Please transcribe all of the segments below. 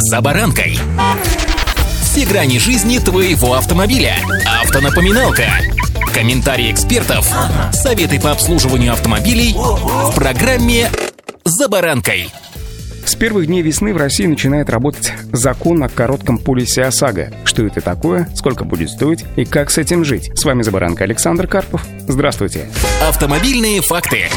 «За баранкой». Все грани жизни твоего автомобиля. Автонапоминалка. Комментарии экспертов. Советы по обслуживанию автомобилей в программе «За баранкой». С первых дней весны в России начинает работать закон о коротком полисе ОСАГО. Что это такое, сколько будет стоить и как с этим жить? С вами Забаранка Александр Карпов. Здравствуйте. Автомобильные факты.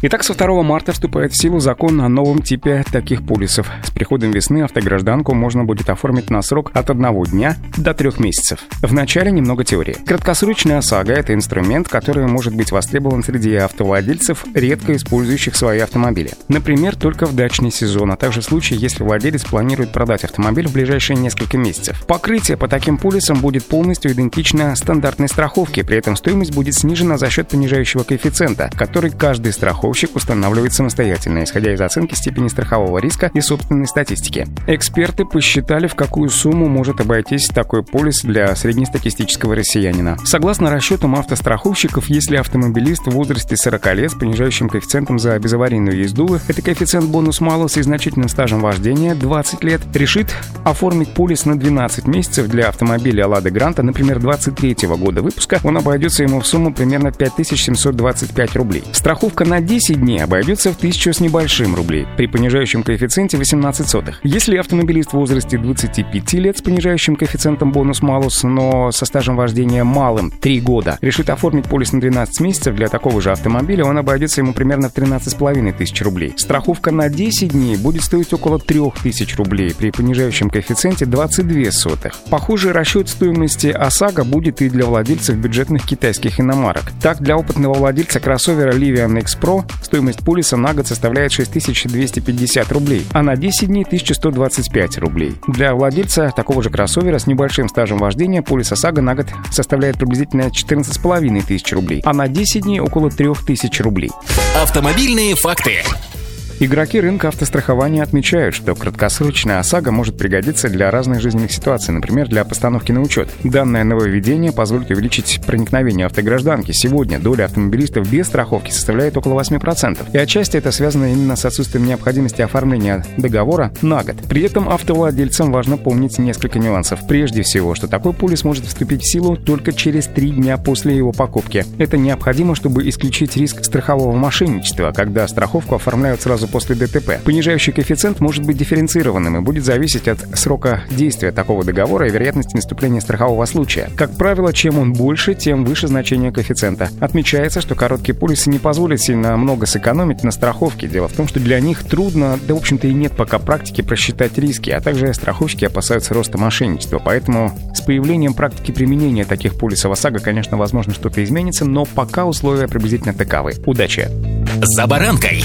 Итак, со 2 марта вступает в силу закон о новом типе таких полисов. С приходом весны автогражданку можно будет оформить на срок от одного дня до трех месяцев. Вначале немного теории. Краткосрочная ОСАГО – это инструмент, который может быть востребован среди автовладельцев, редко использующих свои автомобили. Например, только в дачный сезон, а также в случае, если владелец планирует продать автомобиль в ближайшие несколько месяцев. Покрытие по таким полисам будет полностью идентично стандартной страховке, при этом стоимость будет снижена за счет понижающего коэффициента, который каждый страховщик страховщик устанавливает самостоятельно, исходя из оценки степени страхового риска и собственной статистики. Эксперты посчитали, в какую сумму может обойтись такой полис для среднестатистического россиянина. Согласно расчетам автостраховщиков, если автомобилист в возрасте 40 лет с понижающим коэффициентом за безаварийную езду, это коэффициент бонус малус и значительным стажем вождения 20 лет, решит оформить полис на 12 месяцев для автомобиля Лада Гранта, например, 23 года выпуска, он обойдется ему в сумму примерно 5725 рублей. Страховка на 10 10 дней обойдется в 1000 с небольшим рублей, при понижающем коэффициенте 18 сотых. Если автомобилист в возрасте 25 лет с понижающим коэффициентом бонус-малус, но со стажем вождения малым 3 года, решит оформить полис на 12 месяцев для такого же автомобиля, он обойдется ему примерно в 13,5 тысяч рублей. Страховка на 10 дней будет стоить около 3000 рублей, при понижающем коэффициенте 22 сотых. Похожий расчет стоимости ОСАГО будет и для владельцев бюджетных китайских иномарок. Так, для опытного владельца кроссовера Livian X Pro Стоимость полиса на год составляет 6250 рублей, а на 10 дней 1125 рублей. Для владельца такого же кроссовера с небольшим стажем вождения полис ОСАГО на год составляет приблизительно 14,5 тысяч рублей, а на 10 дней около 3000 рублей. Автомобильные факты. Игроки рынка автострахования отмечают, что краткосрочная ОСАГО может пригодиться для разных жизненных ситуаций, например, для постановки на учет. Данное нововведение позволит увеличить проникновение автогражданки. Сегодня доля автомобилистов без страховки составляет около 8%. И отчасти это связано именно с отсутствием необходимости оформления договора на год. При этом автовладельцам важно помнить несколько нюансов. Прежде всего, что такой полис может вступить в силу только через три дня после его покупки. Это необходимо, чтобы исключить риск страхового мошенничества, когда страховку оформляют сразу после ДТП. Понижающий коэффициент может быть дифференцированным и будет зависеть от срока действия такого договора и вероятности наступления страхового случая. Как правило, чем он больше, тем выше значение коэффициента. Отмечается, что короткие полисы не позволят сильно много сэкономить на страховке. Дело в том, что для них трудно, да в общем-то и нет пока практики просчитать риски, а также страховщики опасаются роста мошенничества. Поэтому с появлением практики применения таких полисов ОСАГО, конечно, возможно что-то изменится, но пока условия приблизительно таковы. Удачи! За баранкой!